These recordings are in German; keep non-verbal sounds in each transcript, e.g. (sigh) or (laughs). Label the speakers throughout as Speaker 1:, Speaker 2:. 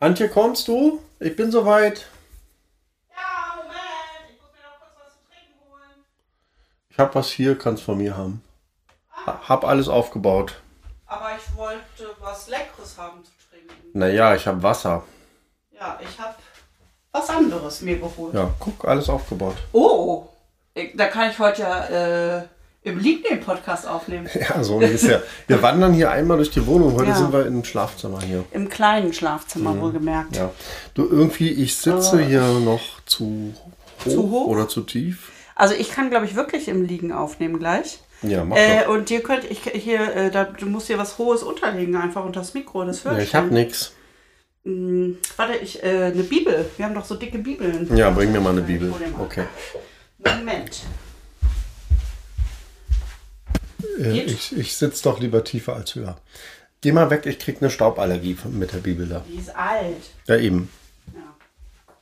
Speaker 1: Antje, kommst du? Ich bin soweit.
Speaker 2: Ja, Moment, ich muss mir noch kurz was zu trinken holen.
Speaker 1: Ich hab was hier, kannst von mir haben. Ha- Hab alles aufgebaut.
Speaker 2: Aber ich wollte was Leckeres haben zu trinken.
Speaker 1: Naja, ich hab Wasser.
Speaker 2: Ja, ich habe was anderes mir geholt.
Speaker 1: Ja, guck, alles aufgebaut.
Speaker 2: Oh, ich, da kann ich heute ja äh, im Liegen den Podcast aufnehmen. (laughs)
Speaker 1: Ja, so ungefähr. Wir wandern hier einmal durch die Wohnung. Heute
Speaker 2: Ja.
Speaker 1: sind wir im Schlafzimmer hier.
Speaker 2: Im kleinen Schlafzimmer wohlgemerkt.
Speaker 1: Ja. Du, irgendwie, ich sitze hier noch zu hoch,
Speaker 2: Zu hoch?
Speaker 1: oder zu tief.
Speaker 2: Also ich kann, glaube ich, wirklich im Liegen aufnehmen gleich.
Speaker 1: Ja, mach
Speaker 2: Äh,
Speaker 1: doch.
Speaker 2: und ihr könnt, ich hier, äh, da, du musst hier was Hohes unterlegen, einfach unter das Mikro, das hört
Speaker 1: Ja, ich hab nix.
Speaker 2: Hm, warte, ich, äh, eine Bibel. Wir haben doch so dicke Bibeln.
Speaker 1: Ja, bring mir mal eine Bibel.
Speaker 2: dir.
Speaker 1: Okay.
Speaker 2: Moment.
Speaker 1: Äh, ich ich sitze doch lieber tiefer als höher. Geh mal weg, ich krieg eine Stauballergie von- mit der Bibel da.
Speaker 2: Die ist alt.
Speaker 1: Ja, eben.
Speaker 2: Ja.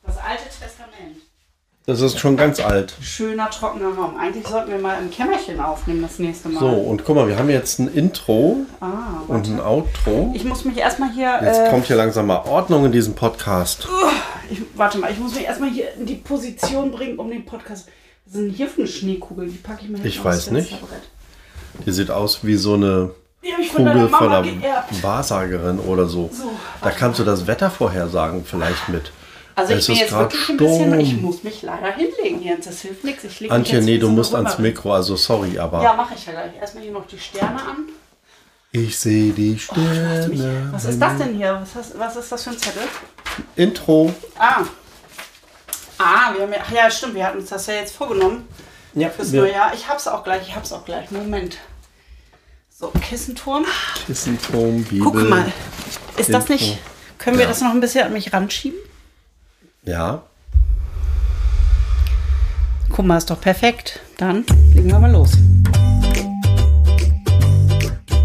Speaker 2: Das Alte Testament.
Speaker 1: Das ist schon ganz alt.
Speaker 2: Schöner, trockener Raum. Eigentlich sollten wir mal im Kämmerchen aufnehmen das nächste Mal.
Speaker 1: So, und guck mal, wir haben jetzt ein Intro
Speaker 2: Ah,
Speaker 1: und ein Outro.
Speaker 2: ich muss mich erstmal hier.
Speaker 1: Jetzt
Speaker 2: äh,
Speaker 1: kommt hier langsam mal Ordnung in diesem Podcast.
Speaker 2: ich, warte mal, ich muss mich erstmal hier in die Position bringen, um den Podcast. Ist denn hier für eine Schneekugel? Die packe ich mal
Speaker 1: Ich
Speaker 2: hinten aufs
Speaker 1: weiß nicht.
Speaker 2: Fensterbrett.
Speaker 1: Die sieht aus wie so eine
Speaker 2: ich
Speaker 1: Kugel von einer
Speaker 2: geerbt.
Speaker 1: Wahrsagerin oder so.
Speaker 2: So,
Speaker 1: Da kannst du das Wetter vorhersagen vielleicht mit.
Speaker 2: Also ich
Speaker 1: Es
Speaker 2: bin
Speaker 1: ist
Speaker 2: jetzt wirklich ein bisschen.
Speaker 1: Sturm.
Speaker 2: Ich muss mich leider hinlegen, Jens. Das hilft nichts. Ich leg
Speaker 1: Antje, nee, du musst ans. Mikro, also sorry, aber
Speaker 2: Ja, mache ich ja gleich. Erstmal hier noch die Sterne an.
Speaker 1: ich sehe die
Speaker 2: Oh,
Speaker 1: Sterne.
Speaker 2: was ist das denn hier? Was, hast, was ist das für ein Zettel?
Speaker 1: Intro.
Speaker 2: Ah. Ah, wir haben ja, ach ja, stimmt, wir hatten uns das ja jetzt vorgenommen
Speaker 1: Ja,
Speaker 2: fürs
Speaker 1: wir-
Speaker 2: neue Jahr. Ich hab's auch gleich, ich hab's auch gleich. Moment. So, Kissenturm.
Speaker 1: Kissenturm, Bibel.
Speaker 2: Guck mal. Ist das nicht. Können wir
Speaker 1: Ja.
Speaker 2: das noch ein bisschen an mich ranschieben?
Speaker 1: Ja,
Speaker 2: Guck mal, ist doch perfekt. Dann legen wir mal los.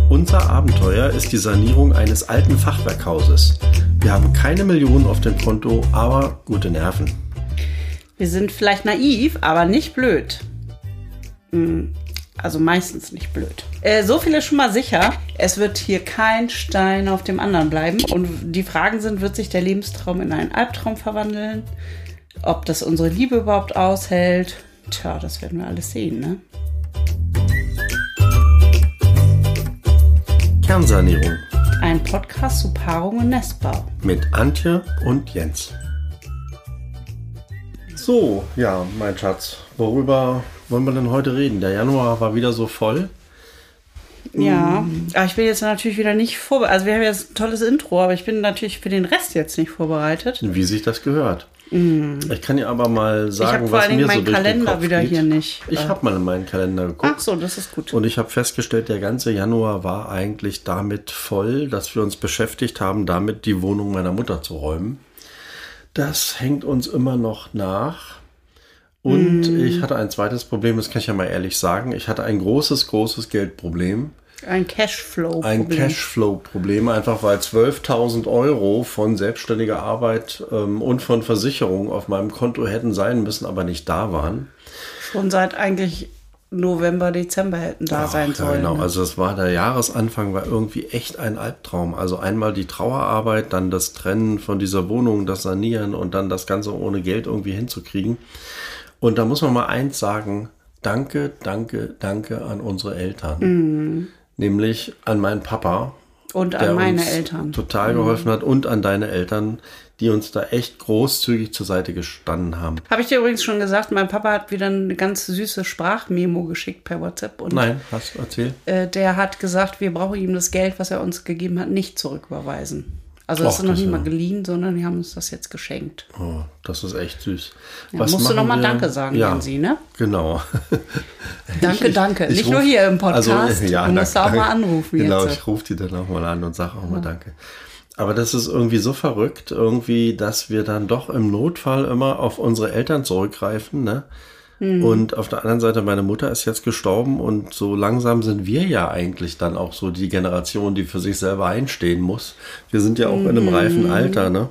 Speaker 1: Unser Abenteuer ist die Sanierung eines alten Fachwerkhauses. Wir haben keine Millionen auf dem Konto, aber gute Nerven.
Speaker 2: Wir sind vielleicht naiv, aber nicht blöd. Also meistens nicht blöd. Äh, so viel ist schon mal sicher. Es wird hier kein Stein auf dem anderen bleiben. Und die Fragen sind, wird sich der Lebenstraum in einen Albtraum verwandeln? Ob das unsere Liebe überhaupt aushält? Tja, das werden wir alles sehen, ne?
Speaker 1: Kernsanierung
Speaker 2: Ein Podcast zu Paarung und Nestbau.
Speaker 1: mit Antje und Jens. So, ja, mein Schatz, worüber wollen wir denn heute reden? Der Januar war wieder so voll.
Speaker 2: Ja, aber ich bin jetzt natürlich wieder nicht vorbereitet. Also wir haben jetzt ein tolles Intro, aber ich bin natürlich für den Rest jetzt nicht vorbereitet.
Speaker 1: Wie sich das gehört. Ich kann dir aber mal
Speaker 2: Ich
Speaker 1: sagen,
Speaker 2: habe vor
Speaker 1: was
Speaker 2: allen
Speaker 1: mir
Speaker 2: Dingen
Speaker 1: so
Speaker 2: meinen
Speaker 1: durch den
Speaker 2: Kalender
Speaker 1: Kopf
Speaker 2: wieder
Speaker 1: geht.
Speaker 2: hier nicht.
Speaker 1: Ich
Speaker 2: Äh,
Speaker 1: habe mal in meinen Kalender geguckt.
Speaker 2: Ach so, das ist gut.
Speaker 1: Und ich habe festgestellt, der ganze Januar war eigentlich damit voll, dass wir uns beschäftigt haben, damit die Wohnung meiner Mutter zu räumen. Das hängt uns immer noch nach. Und
Speaker 2: Hm.
Speaker 1: ich hatte ein zweites Problem, das kann ich ja mal ehrlich sagen. Ich hatte ein großes, großes Geldproblem.
Speaker 2: Ein Cashflow.
Speaker 1: Ein Cashflow-Problem, einfach weil 12.000 Euro von selbstständiger Arbeit ähm, und von Versicherung auf meinem Konto hätten sein müssen, aber nicht da waren.
Speaker 2: Schon seit eigentlich November, Dezember hätten da sein
Speaker 1: Ja,
Speaker 2: sollen.
Speaker 1: genau,
Speaker 2: ne?
Speaker 1: also es war der Jahresanfang, war irgendwie echt ein Albtraum. Also einmal die Trauerarbeit, dann das Trennen von dieser Wohnung, das Sanieren und dann das Ganze ohne Geld irgendwie hinzukriegen. Und da muss man mal eins sagen, danke, danke, danke an unsere Eltern.
Speaker 2: Mhm.
Speaker 1: Nämlich an meinen Papa,
Speaker 2: Und
Speaker 1: der
Speaker 2: an meine
Speaker 1: uns
Speaker 2: Eltern. Mhm.
Speaker 1: total geholfen hat und an deine Eltern, die uns da echt großzügig zur Seite gestanden haben.
Speaker 2: Habe ich dir übrigens schon gesagt, mein Papa hat wieder eine ganz süße Sprachmemo geschickt per WhatsApp. Und
Speaker 1: Nein, hast du erzählt?
Speaker 2: äh, der hat gesagt, wir brauchen ihm das Geld, was er uns gegeben hat, nicht zurücküberweisen. Also das ist noch nicht mal
Speaker 1: ja-
Speaker 2: geliehen, sondern die haben uns das jetzt geschenkt.
Speaker 1: Oh, das ist echt süß.
Speaker 2: Ja, musst du
Speaker 1: machen
Speaker 2: noch mal
Speaker 1: wir?
Speaker 2: Danke sagen,
Speaker 1: ja,
Speaker 2: Jensi, ne?
Speaker 1: Genau. (laughs)
Speaker 2: Danke,
Speaker 1: Ich-
Speaker 2: danke.
Speaker 1: ich
Speaker 2: Nicht
Speaker 1: ruf-
Speaker 2: nur hier im Podcast.
Speaker 1: Also, ja,
Speaker 2: du musst
Speaker 1: danke,
Speaker 2: auch mal anrufen
Speaker 1: Genau,
Speaker 2: jetzt.
Speaker 1: ich rufe die dann auch mal an und sage auch mal Danke. Aber das ist irgendwie so verrückt, irgendwie, dass wir dann doch im Notfall immer auf unsere Eltern zurückgreifen, ne?
Speaker 2: Hm.
Speaker 1: Und auf der anderen Seite, meine Mutter ist jetzt gestorben und so langsam sind wir ja eigentlich dann auch so die Generation, die für sich selber einstehen muss. Wir sind ja auch in einem
Speaker 2: Mhm.
Speaker 1: reifen Alter, ne?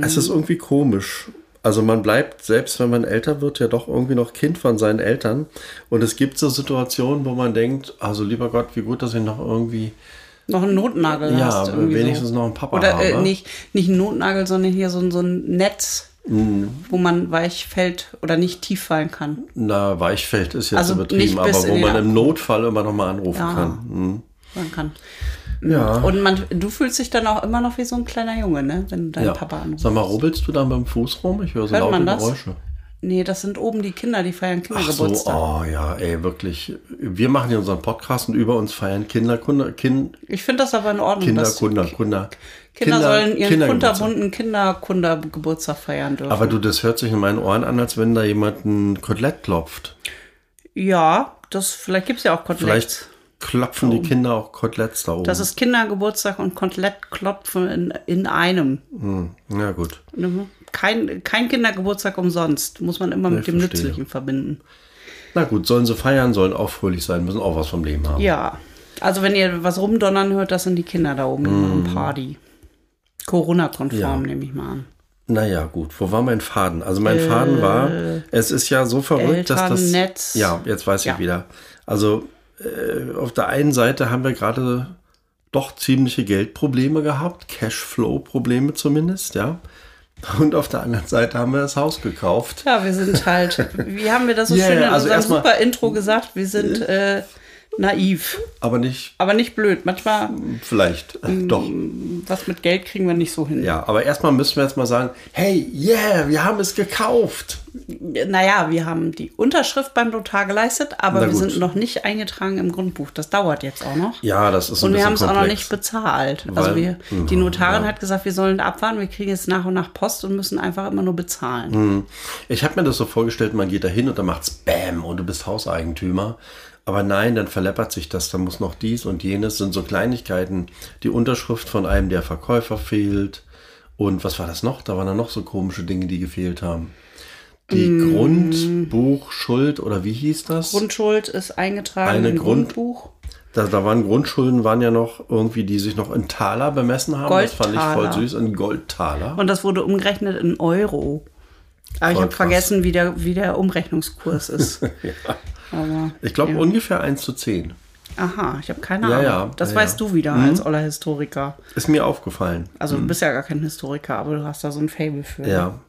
Speaker 1: Es ist irgendwie komisch. Also man bleibt, selbst wenn man älter wird, ja doch irgendwie noch Kind von seinen Eltern. Und es gibt so Situationen, wo man denkt, also lieber Gott, wie gut, dass ich noch irgendwie
Speaker 2: noch einen Notnagel
Speaker 1: Ja,
Speaker 2: hast. irgendwie
Speaker 1: wenigstens
Speaker 2: so.
Speaker 1: noch einen Papa
Speaker 2: Oder äh, nicht, nicht einen Notnagel, sondern hier so, so ein Netz,
Speaker 1: Mhm.
Speaker 2: wo man weich fällt oder nicht tief fallen kann.
Speaker 1: Na, Weichfeld ist jetzt
Speaker 2: Also
Speaker 1: übertrieben, aber wo man im Notfall immer noch mal anrufen
Speaker 2: Ja.
Speaker 1: kann. Mhm.
Speaker 2: Man kann.
Speaker 1: Ja.
Speaker 2: Und man, du fühlst dich dann auch immer noch wie so ein kleiner Junge, ne? Wenn du deinen
Speaker 1: ja.
Speaker 2: Papa anrufst.
Speaker 1: Sag mal, rubbelst du da mit dem Fuß rum? Ich höre so
Speaker 2: Hört
Speaker 1: laute
Speaker 2: man das?
Speaker 1: Geräusche.
Speaker 2: Nee, das sind oben die Kinder, die feiern
Speaker 1: Ach so,
Speaker 2: Kindergeburtstag.
Speaker 1: oh ja, ey, wirklich. Wir machen hier unseren Podcast und über uns feiern Kinder, Kinder, kind,
Speaker 2: Ich finde das aber in Ordnung.
Speaker 1: Kinder, Kinder, Kinder.
Speaker 2: Kinder sollen ihren
Speaker 1: Kindergeburtstag.
Speaker 2: kunterbunten Kinderkundergeburtstag feiern dürfen.
Speaker 1: Aber du, das hört sich in meinen Ohren an, als wenn da jemand ein Kotelett klopft.
Speaker 2: ja, das vielleicht gibt es ja auch Koteletts.
Speaker 1: Vielleicht klopfen die Kinder auch Koteletts da oben.
Speaker 2: Das ist Kindergeburtstag und Kotelettklopfen in, in einem.
Speaker 1: ja, gut.
Speaker 2: Kein, kein Kindergeburtstag umsonst. Muss man immer mit
Speaker 1: Ich
Speaker 2: dem
Speaker 1: verstehe.
Speaker 2: Nützlichen verbinden.
Speaker 1: Na gut, sollen sie feiern, sollen auch fröhlich sein, müssen auch was vom Leben haben.
Speaker 2: Ja. Also wenn ihr was rumdonnern hört, das sind die Kinder da oben, die machen Party. Corona-konform.
Speaker 1: Ja.
Speaker 2: nehme ich mal an.
Speaker 1: Naja, gut. Wo war mein Faden? Also mein Faden war, es ist ja so verrückt, dass das.
Speaker 2: Elternnetz.
Speaker 1: Ja, jetzt weiß ich
Speaker 2: Ja.
Speaker 1: wieder. Also äh, auf der einen Seite haben wir gerade doch ziemliche Geldprobleme gehabt, Cashflow-Probleme zumindest, ja. Und auf der anderen Seite haben wir das Haus gekauft.
Speaker 2: Ja, wir sind halt, wie haben wir das so
Speaker 1: Ja,
Speaker 2: schön in
Speaker 1: also
Speaker 2: unserem super Intro gesagt? Wir sind äh, naiv,
Speaker 1: Aber nicht,
Speaker 2: aber nicht blöd. Manchmal,
Speaker 1: vielleicht, äh, doch.
Speaker 2: was mit Geld kriegen wir nicht so hin.
Speaker 1: Ja, aber erstmal müssen wir jetzt mal sagen, hey, yeah, wir haben es gekauft.
Speaker 2: Naja, wir haben die Unterschrift beim Notar geleistet, aber
Speaker 1: Na
Speaker 2: wir
Speaker 1: gut.
Speaker 2: sind noch nicht eingetragen im Grundbuch. Das dauert jetzt auch noch.
Speaker 1: Ja, das ist ein
Speaker 2: Und wir haben es auch noch nicht bezahlt. also
Speaker 1: Weil-
Speaker 2: wir, die Notarin
Speaker 1: ja.
Speaker 2: hat gesagt, wir sollen abwarten, wir kriegen jetzt nach und nach Post und müssen einfach immer nur bezahlen.
Speaker 1: Hm. Ich habe mir das so vorgestellt, man geht da hin und dann macht's Bäm und du bist Hauseigentümer. Aber nein, dann verleppert sich das, da muss noch dies und jenes, sind so Kleinigkeiten. Die Unterschrift von einem der Verkäufer fehlt. Und was war das noch? Da waren dann noch so komische Dinge, die gefehlt haben. Die Grundbuchschuld oder wie hieß das?
Speaker 2: Grundschuld ist eingetragen
Speaker 1: Eine
Speaker 2: im
Speaker 1: Grund-
Speaker 2: Grundbuch.
Speaker 1: Da, da waren Grundschulden, waren ja noch irgendwie, die sich noch in Taler bemessen haben. Das fand ich voll
Speaker 2: Goldtaler.
Speaker 1: süß, in Goldtaler.
Speaker 2: Und das wurde umgerechnet in Euro. Aber ich
Speaker 1: Voll
Speaker 2: habe vergessen, wie der, wie der Umrechnungskurs ist. (laughs) Aber,
Speaker 1: Ich glaube
Speaker 2: ja.
Speaker 1: ungefähr 1 zu 10.
Speaker 2: Aha, ich habe keine
Speaker 1: Ja,
Speaker 2: Ahnung.
Speaker 1: ja,
Speaker 2: das
Speaker 1: ja,
Speaker 2: weißt
Speaker 1: ja.
Speaker 2: du wieder als Oller Historiker.
Speaker 1: Ist mir aufgefallen.
Speaker 2: Also du bist ja gar kein Historiker, aber du hast da so ein Fable für.
Speaker 1: Ja.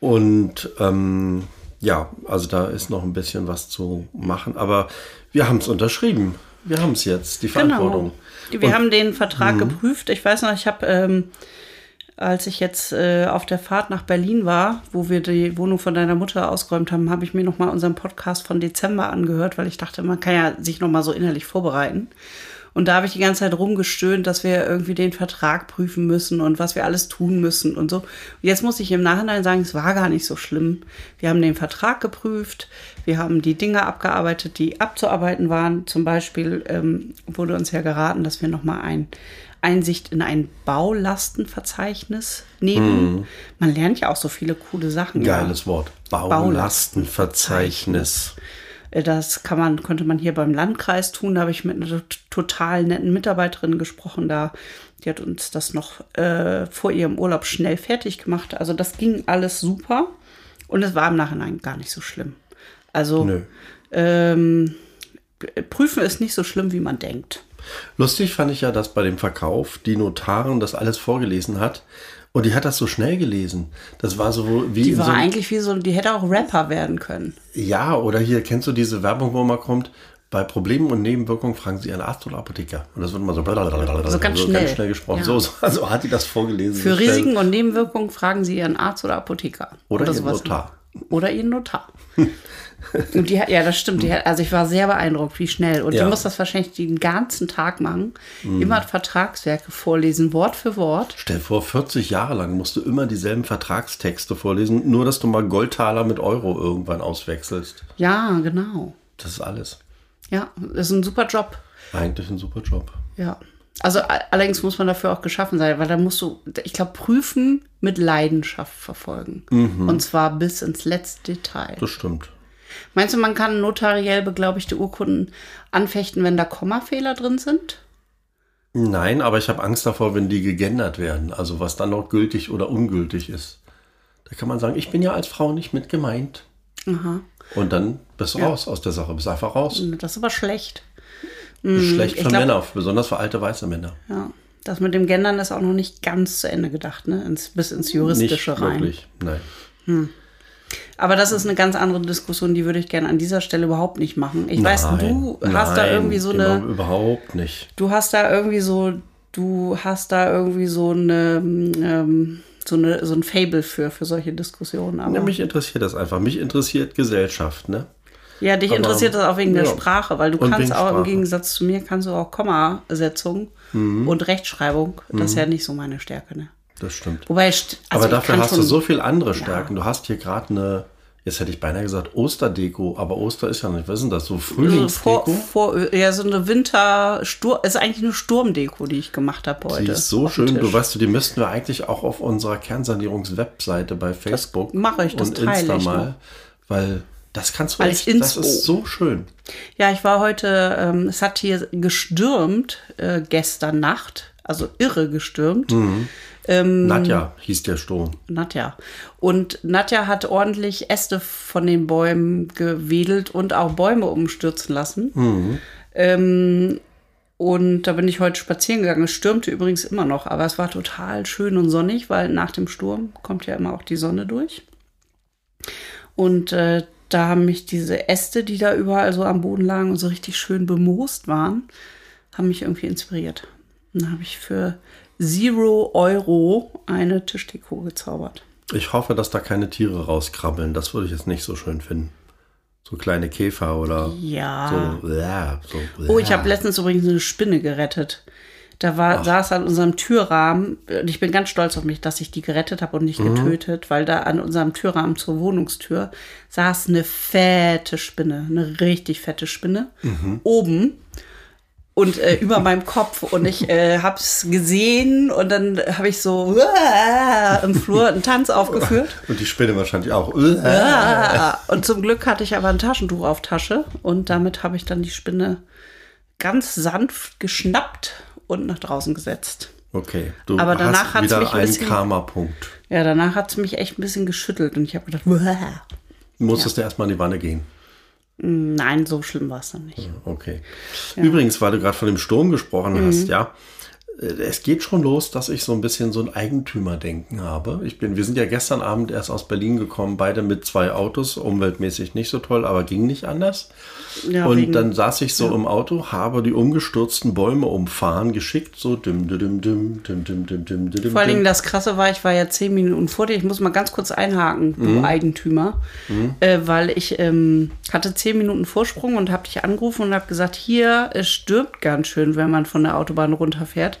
Speaker 1: Und ähm, ja, also da ist noch ein bisschen was zu machen. Aber wir haben es unterschrieben. Wir haben es jetzt, die Verantwortung.
Speaker 2: Genau. Wir
Speaker 1: Und-
Speaker 2: haben den Vertrag geprüft. Ich weiß noch, ich habe, ähm, als ich jetzt äh, auf der Fahrt nach Berlin war, wo wir die Wohnung von deiner Mutter ausgeräumt haben, habe ich mir noch mal unseren Podcast von Dezember angehört, weil ich dachte, man kann ja sich noch mal so innerlich vorbereiten. Und da habe ich die ganze Zeit rumgestöhnt, dass wir irgendwie den Vertrag prüfen müssen und was wir alles tun müssen und so. Und jetzt muss ich im Nachhinein sagen, es war gar nicht so schlimm. Wir haben den Vertrag geprüft, wir haben die Dinge abgearbeitet, die abzuarbeiten waren. Zum Beispiel ähm, wurde uns ja geraten, dass wir nochmal ein Einsicht in ein Baulastenverzeichnis nehmen. Man lernt ja auch so viele coole Sachen. ja.
Speaker 1: Geiles Wort. Baulastenverzeichnis.
Speaker 2: Äh, Das kann man, konnte man hier beim Landkreis tun. Da habe ich mit einer tot- total netten Mitarbeiterin gesprochen. Da, die hat uns das noch äh, vor ihrem Urlaub schnell fertig gemacht. Also das ging alles super. Und es war im Nachhinein gar nicht so schlimm. Also ähm, prüfen ist nicht so schlimm, wie man denkt.
Speaker 1: Lustig fand ich ja, dass bei dem Verkauf die Notarin das alles vorgelesen hat. Und die hat das so schnell gelesen. Das war so wie
Speaker 2: Die war
Speaker 1: so
Speaker 2: eigentlich wie so, die hätte auch Rapper werden können.
Speaker 1: Ja, oder hier kennst du diese Werbung, wo man kommt, bei Problemen und Nebenwirkungen fragen Sie einen Arzt oder Apotheker. Und das wird immer so,
Speaker 2: So ganz schnell.
Speaker 1: gesprochen.
Speaker 2: Ja.
Speaker 1: So, (laughs) so, also hat die das vorgelesen.
Speaker 2: Für
Speaker 1: so schnell.
Speaker 2: Risiken und Nebenwirkungen fragen Sie Ihren Arzt oder Apotheker.
Speaker 1: Oder Ihren
Speaker 2: sowas.
Speaker 1: Notar.
Speaker 2: Oder Ihren Notar. und die hat, ja, das stimmt. Die hat, also ich war sehr beeindruckt, wie schnell. Und
Speaker 1: Ja. Mhm.
Speaker 2: die muss das wahrscheinlich den ganzen Tag machen. Immer Vertragswerke vorlesen, Wort für Wort.
Speaker 1: Stell dir vor, 40 Jahre lang musst du immer dieselben Vertragstexte vorlesen, nur dass du mal Goldtaler mit Euro irgendwann auswechselst.
Speaker 2: Ja, genau.
Speaker 1: Das ist alles.
Speaker 2: Ja, das ist ein super Job.
Speaker 1: Eigentlich ein super Job.
Speaker 2: Ja. Also allerdings muss man dafür auch geschaffen sein, weil da musst du, ich glaube, prüfen mit Leidenschaft verfolgen. Und zwar bis ins letzte Detail.
Speaker 1: Das stimmt.
Speaker 2: Meinst du, man kann notariell beglaubigte Urkunden anfechten, wenn da Kommafehler drin sind?
Speaker 1: Nein, aber ich habe Angst davor, wenn die gegendert werden. Also was dann noch gültig oder ungültig ist. Da kann man sagen, ich bin ja als Frau nicht mit gemeint.
Speaker 2: Aha.
Speaker 1: Und dann bist du raus aus der Sache, bist einfach raus.
Speaker 2: Das ist aber schlecht.
Speaker 1: Schlecht für
Speaker 2: glaub-
Speaker 1: Männer, besonders für alte weiße Männer.
Speaker 2: Ja. Das mit dem Gendern ist auch noch nicht ganz zu Ende gedacht, ne? Ins, bis ins Juristische
Speaker 1: Nicht
Speaker 2: rein.
Speaker 1: wirklich, nein.
Speaker 2: Aber das ist eine ganz andere Diskussion, die würde ich gerne an dieser Stelle überhaupt nicht machen. Ich weiß, du
Speaker 1: Nein,
Speaker 2: hast da
Speaker 1: nein,
Speaker 2: irgendwie so
Speaker 1: genau,
Speaker 2: eine,
Speaker 1: Überhaupt nicht.
Speaker 2: du hast da irgendwie so, du hast da irgendwie so eine, ähm, so eine, so ein Fable für, für solche Diskussionen. Aber
Speaker 1: ja, mich interessiert das einfach. Mich interessiert Gesellschaft, ne?
Speaker 2: Dich
Speaker 1: aber-
Speaker 2: interessiert das auch wegen der
Speaker 1: ja.
Speaker 2: Sprache, weil du
Speaker 1: Und
Speaker 2: kannst auch im. Gegensatz zu mir kannst du auch Kommasetzung
Speaker 1: Mhm.
Speaker 2: und Rechtschreibung. Das ist ja nicht so meine Stärke, ne?
Speaker 1: Das stimmt.
Speaker 2: Wobei, also
Speaker 1: Aber dafür hast du
Speaker 2: schon-
Speaker 1: so viel andere Stärken. Du hast hier gerade eine, jetzt hätte ich beinahe gesagt Osterdeko, aber Oster ist ja nicht, was ist denn das, so
Speaker 2: So vor,
Speaker 1: Frühlingsdeko?
Speaker 2: vor, ja, so eine Wintersturm, ist eigentlich eine Sturmdeko, die ich gemacht habe heute.
Speaker 1: Die ist so schön. Du weißt du, die müssten wir eigentlich auch auf unserer Kernsanierungs-Webseite bei Facebook
Speaker 2: mache ich, das
Speaker 1: und Insta
Speaker 2: ich
Speaker 1: mal, weil das kannst du
Speaker 2: Als
Speaker 1: echt, das
Speaker 2: Inspo.
Speaker 1: ist so schön.
Speaker 2: Ja, ich war heute, ähm, es hat hier gestürmt äh, gestern Nacht, also irre gestürmt.
Speaker 1: Mhm.
Speaker 2: Ähm,
Speaker 1: Nadja hieß der Sturm.
Speaker 2: Nadja. Und Nadja hat ordentlich Äste von den Bäumen gewedelt und auch Bäume umstürzen lassen. Ähm, und da bin ich heute spazieren gegangen. Es stürmte übrigens immer noch, aber es war total schön und sonnig, weil nach dem Sturm kommt ja immer auch die Sonne durch. Und äh, da haben mich diese Äste, die da überall so am Boden lagen und so richtig schön bemoost waren, haben mich irgendwie inspiriert. Und dann habe ich für Zero Euro eine Tischdeko gezaubert.
Speaker 1: Ich hoffe, dass da keine Tiere rauskrabbeln. Das würde ich jetzt nicht so schön finden. So kleine Käfer oder
Speaker 2: Ja.
Speaker 1: so. Ja, so
Speaker 2: Oh, ich habe letztens übrigens eine Spinne gerettet. Da war, saß an unserem Türrahmen, und ich bin ganz stolz auf mich, dass ich die gerettet habe und nicht
Speaker 1: Mhm.
Speaker 2: getötet, weil da an unserem Türrahmen zur Wohnungstür saß eine fette Spinne, eine richtig fette Spinne,
Speaker 1: Mhm.
Speaker 2: oben und äh, über meinem Kopf und ich äh, hab's gesehen und dann habe ich so im Flur einen Tanz aufgeführt. (laughs)
Speaker 1: Und die Spinne wahrscheinlich auch.
Speaker 2: Und zum Glück hatte ich aber ein Taschentuch auf Tasche und damit habe ich dann die Spinne ganz sanft geschnappt und nach draußen gesetzt.
Speaker 1: Okay, du
Speaker 2: Aber danach
Speaker 1: hast wieder
Speaker 2: mich ein
Speaker 1: einen
Speaker 2: bisschen-
Speaker 1: Karma-Punkt.
Speaker 2: Ja, danach hat es mich echt ein bisschen geschüttelt und ich habe gedacht, "Uah."
Speaker 1: Musstest du erstmal in die Wanne gehen.
Speaker 2: nein, so schlimm war es dann nicht.
Speaker 1: Okay. Übrigens, weil du gerade von dem Sturm gesprochen
Speaker 2: Mhm.
Speaker 1: hast, ja. Äh, Es geht schon los, dass ich so ein bisschen so ein Eigentümerdenken habe. Ich bin, wir sind ja gestern Abend erst aus Berlin gekommen, beide mit zwei Autos, umweltmäßig nicht so toll, aber ging nicht anders.
Speaker 2: Ja,
Speaker 1: und
Speaker 2: wegen-
Speaker 1: dann saß ich so im Auto, habe die umgestürzten Bäume umfahren, geschickt, so dim, dim, dim, dim, dim, dim, dim, dim, dim,
Speaker 2: Vor allen Dingen das Krasse war, ich war ja zehn Minuten vor dir. Ich muss mal ganz kurz einhaken, du
Speaker 1: Mhm.
Speaker 2: Eigentümer, äh, weil ich ähm, hatte zehn Minuten Vorsprung und habe dich angerufen und habe gesagt, hier, es stürmt ganz schön, wenn man von der Autobahn runterfährt.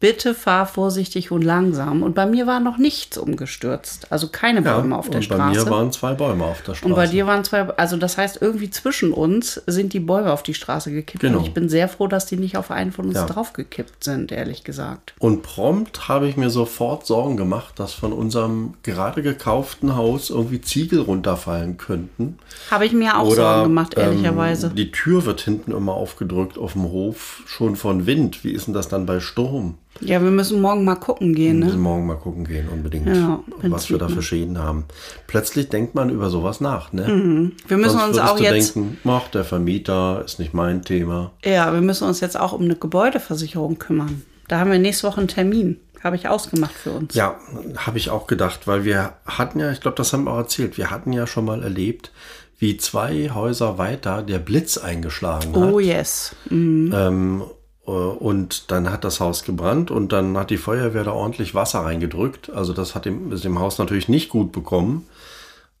Speaker 2: Bitte fahr vorsichtig und langsam. Und bei mir war noch nichts umgestürzt. Also keine
Speaker 1: Ja,
Speaker 2: Bäume auf der
Speaker 1: und bei
Speaker 2: Straße.
Speaker 1: mir waren zwei Bäume auf der Straße.
Speaker 2: und bei dir waren zwei, also das heißt, irgendwie zwischen uns sind die Bäume auf die Straße gekippt.
Speaker 1: Genau.
Speaker 2: Und ich bin sehr froh, dass die nicht auf einen von uns
Speaker 1: Ja.
Speaker 2: draufgekippt sind, ehrlich gesagt.
Speaker 1: Und prompt habe ich mir sofort Sorgen gemacht, dass von unserem gerade gekauften Haus irgendwie Ziegel runterfallen könnten.
Speaker 2: Habe ich mir auch
Speaker 1: Oder
Speaker 2: Sorgen gemacht,
Speaker 1: ähm,
Speaker 2: ehrlicherweise.
Speaker 1: die Tür wird hinten immer aufgedrückt auf dem Hof, schon von Wind. Wie ist denn das dann bei Sturm?
Speaker 2: Ja, wir müssen morgen mal gucken gehen,
Speaker 1: Wir
Speaker 2: ne?
Speaker 1: müssen morgen mal gucken gehen, unbedingt,
Speaker 2: Ja,
Speaker 1: was wir da
Speaker 2: geht,
Speaker 1: für
Speaker 2: ne?
Speaker 1: Schäden haben. Plötzlich denkt man über sowas nach, ne?
Speaker 2: Wir müssen
Speaker 1: Sonst
Speaker 2: uns auch jetzt,
Speaker 1: denken, ach, der Vermieter ist nicht mein Thema.
Speaker 2: ja, wir müssen uns jetzt auch um eine Gebäudeversicherung kümmern. Da haben wir nächste Woche einen Termin. Habe ich ausgemacht für uns.
Speaker 1: Ja, habe ich auch gedacht, weil wir hatten ja, ich glaube, das haben wir auch erzählt, wir hatten ja schon mal erlebt, wie zwei Häuser weiter der Blitz eingeschlagen hat.
Speaker 2: Oh yes.
Speaker 1: Ähm, äh, und dann hat das Haus gebrannt und dann hat die Feuerwehr da ordentlich Wasser reingedrückt. Also das hat dem, dem Haus natürlich nicht gut bekommen.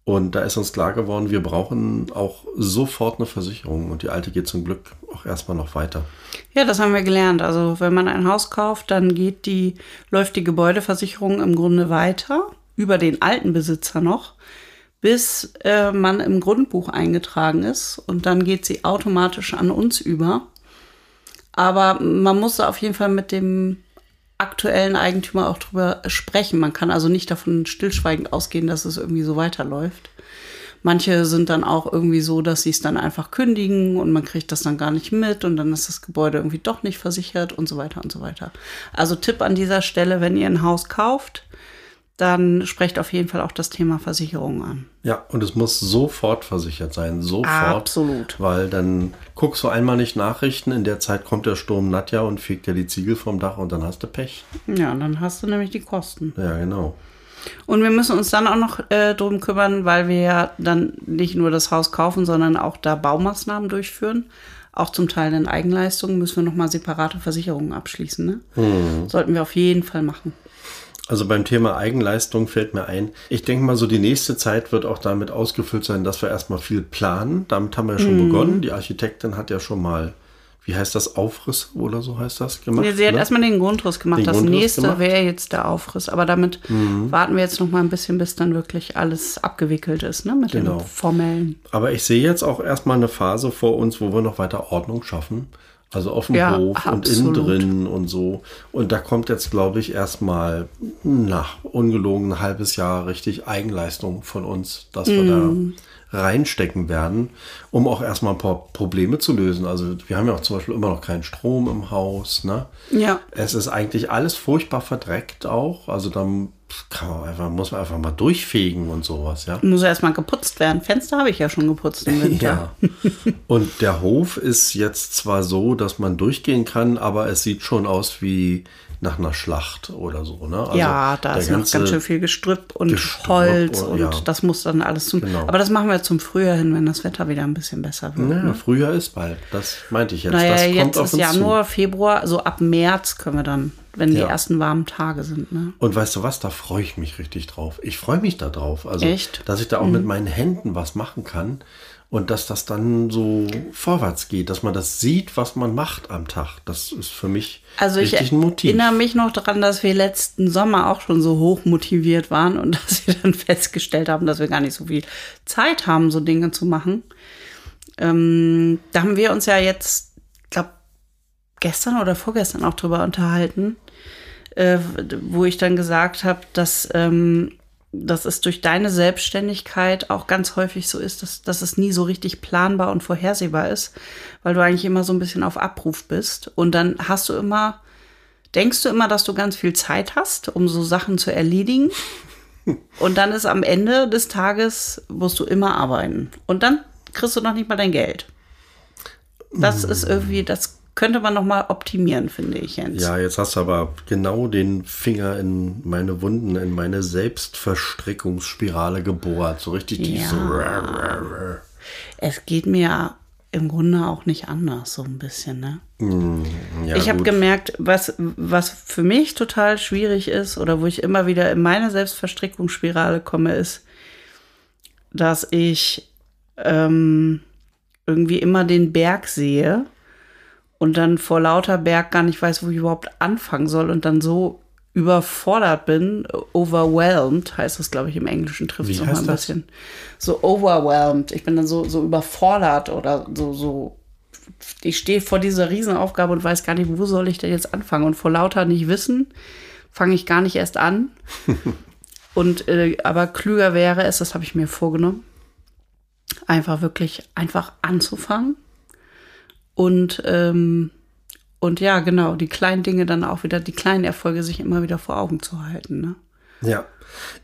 Speaker 1: Und da ist uns klar geworden, wir brauchen auch sofort eine Versicherung. Und die alte geht zum Glück auch erstmal noch weiter.
Speaker 2: Ja, das haben wir gelernt. Also wenn man ein Haus kauft, dann geht die, läuft die Gebäudeversicherung im Grunde weiter, über den alten Besitzer noch, bis äh, man im Grundbuch eingetragen ist. Und dann geht sie automatisch an uns über. Aber man muss auf jeden Fall mit dem aktuellen Eigentümer auch drüber sprechen. Man kann also nicht davon stillschweigend ausgehen, dass es irgendwie so weiterläuft. Manche sind dann auch irgendwie so, dass sie es dann einfach kündigen und man kriegt das dann gar nicht mit und dann ist das Gebäude irgendwie doch nicht versichert und so weiter und so weiter. Also Tipp an dieser Stelle, wenn ihr ein Haus kauft, dann sprecht auf jeden Fall auch das Thema Versicherung an.
Speaker 1: Ja, und es muss sofort versichert sein. Sofort.
Speaker 2: Absolut.
Speaker 1: Weil dann guckst du einmal nicht Nachrichten, in der Zeit kommt der Sturm Nadja und fegt dir die Ziegel vom Dach und dann hast du Pech.
Speaker 2: Ja, dann hast du nämlich die Kosten.
Speaker 1: Ja, genau.
Speaker 2: Und wir müssen uns dann auch noch äh, drum kümmern, weil wir ja dann nicht nur das Haus kaufen, sondern auch da Baumaßnahmen durchführen. Auch zum Teil in Eigenleistungen müssen wir nochmal separate Versicherungen abschließen. Ne?
Speaker 1: Hm.
Speaker 2: Sollten wir auf jeden Fall machen.
Speaker 1: Also beim Thema Eigenleistung fällt mir ein, ich denke mal so, die nächste Zeit wird auch damit ausgefüllt sein, dass wir erstmal viel planen. Damit haben wir ja schon
Speaker 2: Mhm.
Speaker 1: begonnen. Die Architektin hat ja schon mal, wie heißt das, Aufriss oder so heißt das gemacht.
Speaker 2: Nee, sie hat
Speaker 1: ne?
Speaker 2: erstmal den Grundriss gemacht.
Speaker 1: Den
Speaker 2: das
Speaker 1: Grundriss
Speaker 2: nächste wäre jetzt der Aufriss. Aber damit warten wir jetzt noch mal ein bisschen, bis dann wirklich alles abgewickelt ist, ne? Mit
Speaker 1: Genau.
Speaker 2: dem formellen.
Speaker 1: Aber ich sehe jetzt auch erstmal eine Phase vor uns, wo wir noch weiter Ordnung schaffen. Also auf dem
Speaker 2: Ja,
Speaker 1: Hof und innen
Speaker 2: absolut.
Speaker 1: drin und so. Und da kommt jetzt, glaube ich, erstmal nach ungelogen ein halbes Jahr richtig Eigenleistung von uns, dass wir
Speaker 2: Mhm.
Speaker 1: da reinstecken werden, um auch erstmal ein paar Probleme zu lösen. Also wir haben ja auch zum Beispiel immer noch keinen Strom im Haus. Ne?
Speaker 2: Ja.
Speaker 1: Es ist eigentlich alles furchtbar verdreckt auch. Also dann kann man einfach, muss man einfach mal durchfegen und sowas, ja.
Speaker 2: Muss erstmal geputzt werden. Fenster habe ich ja schon geputzt im Winter.
Speaker 1: Ja. Und der Hof ist jetzt zwar so, dass man durchgehen kann, aber es sieht schon aus wie nach einer Schlacht oder so. Ne? Also
Speaker 2: ja, da ist noch ganz schön viel Gestrüpp und
Speaker 1: Gestrüpp
Speaker 2: Holz
Speaker 1: und-
Speaker 2: und
Speaker 1: ja.
Speaker 2: das muss dann alles zum.
Speaker 1: Genau.
Speaker 2: Aber das machen wir zum Frühjahr hin, wenn das Wetter wieder ein bisschen besser wird.
Speaker 1: Ja, Frühjahr ist bald. Das meinte ich jetzt.
Speaker 2: Naja,
Speaker 1: das kommt
Speaker 2: jetzt
Speaker 1: auf
Speaker 2: ist Januar, Februar, so ab März können wir dann, wenn die
Speaker 1: Ja.
Speaker 2: ersten warmen Tage sind. Ne?
Speaker 1: Und weißt du was, da freue ich mich richtig drauf. Ich freue mich da drauf. Also,
Speaker 2: Echt? Mhm.
Speaker 1: dass ich da auch mit meinen Händen was machen kann und dass das dann so vorwärts geht, dass man das sieht, was man macht am Tag. Das ist für mich
Speaker 2: Also ich
Speaker 1: richtig ein Motiv.
Speaker 2: erinnere mich noch daran, dass wir letzten Sommer auch schon so hoch motiviert waren und (laughs) dass wir dann festgestellt haben, dass wir gar nicht so viel Zeit haben, so Dinge zu machen. Ähm, da haben wir uns ja jetzt, gestern oder vorgestern auch drüber unterhalten, äh, wo ich dann gesagt habe, dass, ähm, dass es durch deine Selbstständigkeit auch ganz häufig so ist, dass, dass es nie so richtig planbar und vorhersehbar ist, weil du eigentlich immer so ein bisschen auf Abruf bist. Und dann hast du immer, denkst du immer, dass du ganz viel Zeit hast, um so Sachen zu erledigen. (laughs) Und dann ist am Ende des Tages, musst du immer arbeiten. Und dann kriegst du noch nicht mal dein Geld. Das ist irgendwie, das könnte man noch mal optimieren, finde ich, Jens.
Speaker 1: Ja, jetzt hast du aber genau den Finger in meine Wunden, in meine Selbstverstrickungsspirale gebohrt. So richtig tief.
Speaker 2: Ja.
Speaker 1: So. rar, rar.
Speaker 2: Es geht mir im Grunde auch nicht anders, so ein bisschen, ne?
Speaker 1: Ja,
Speaker 2: ich habe gemerkt, was, was für mich total schwierig ist oder wo ich immer wieder in meine Selbstverstrickungsspirale komme, ist, dass ich ähm, irgendwie immer den Berg sehe und dann vor lauter Berg gar nicht weiß, wo ich überhaupt anfangen soll und dann so überfordert bin, overwhelmed, heißt das, glaube ich, im Englischen trifft es noch mal
Speaker 1: heißt
Speaker 2: ein
Speaker 1: das?
Speaker 2: bisschen. So overwhelmed. Ich bin dann so, so überfordert oder so, so ich stehe vor dieser Riesenaufgabe und weiß gar nicht, wo soll ich denn jetzt anfangen. Und vor lauter nicht wissen, fange ich gar nicht erst an. (laughs) und äh, aber klüger wäre es, das habe ich mir vorgenommen, einfach wirklich einfach anzufangen. Und ähm, und ja, genau, die kleinen Dinge dann auch wieder, die kleinen Erfolge sich immer wieder vor Augen zu halten. Ne?
Speaker 1: Ja,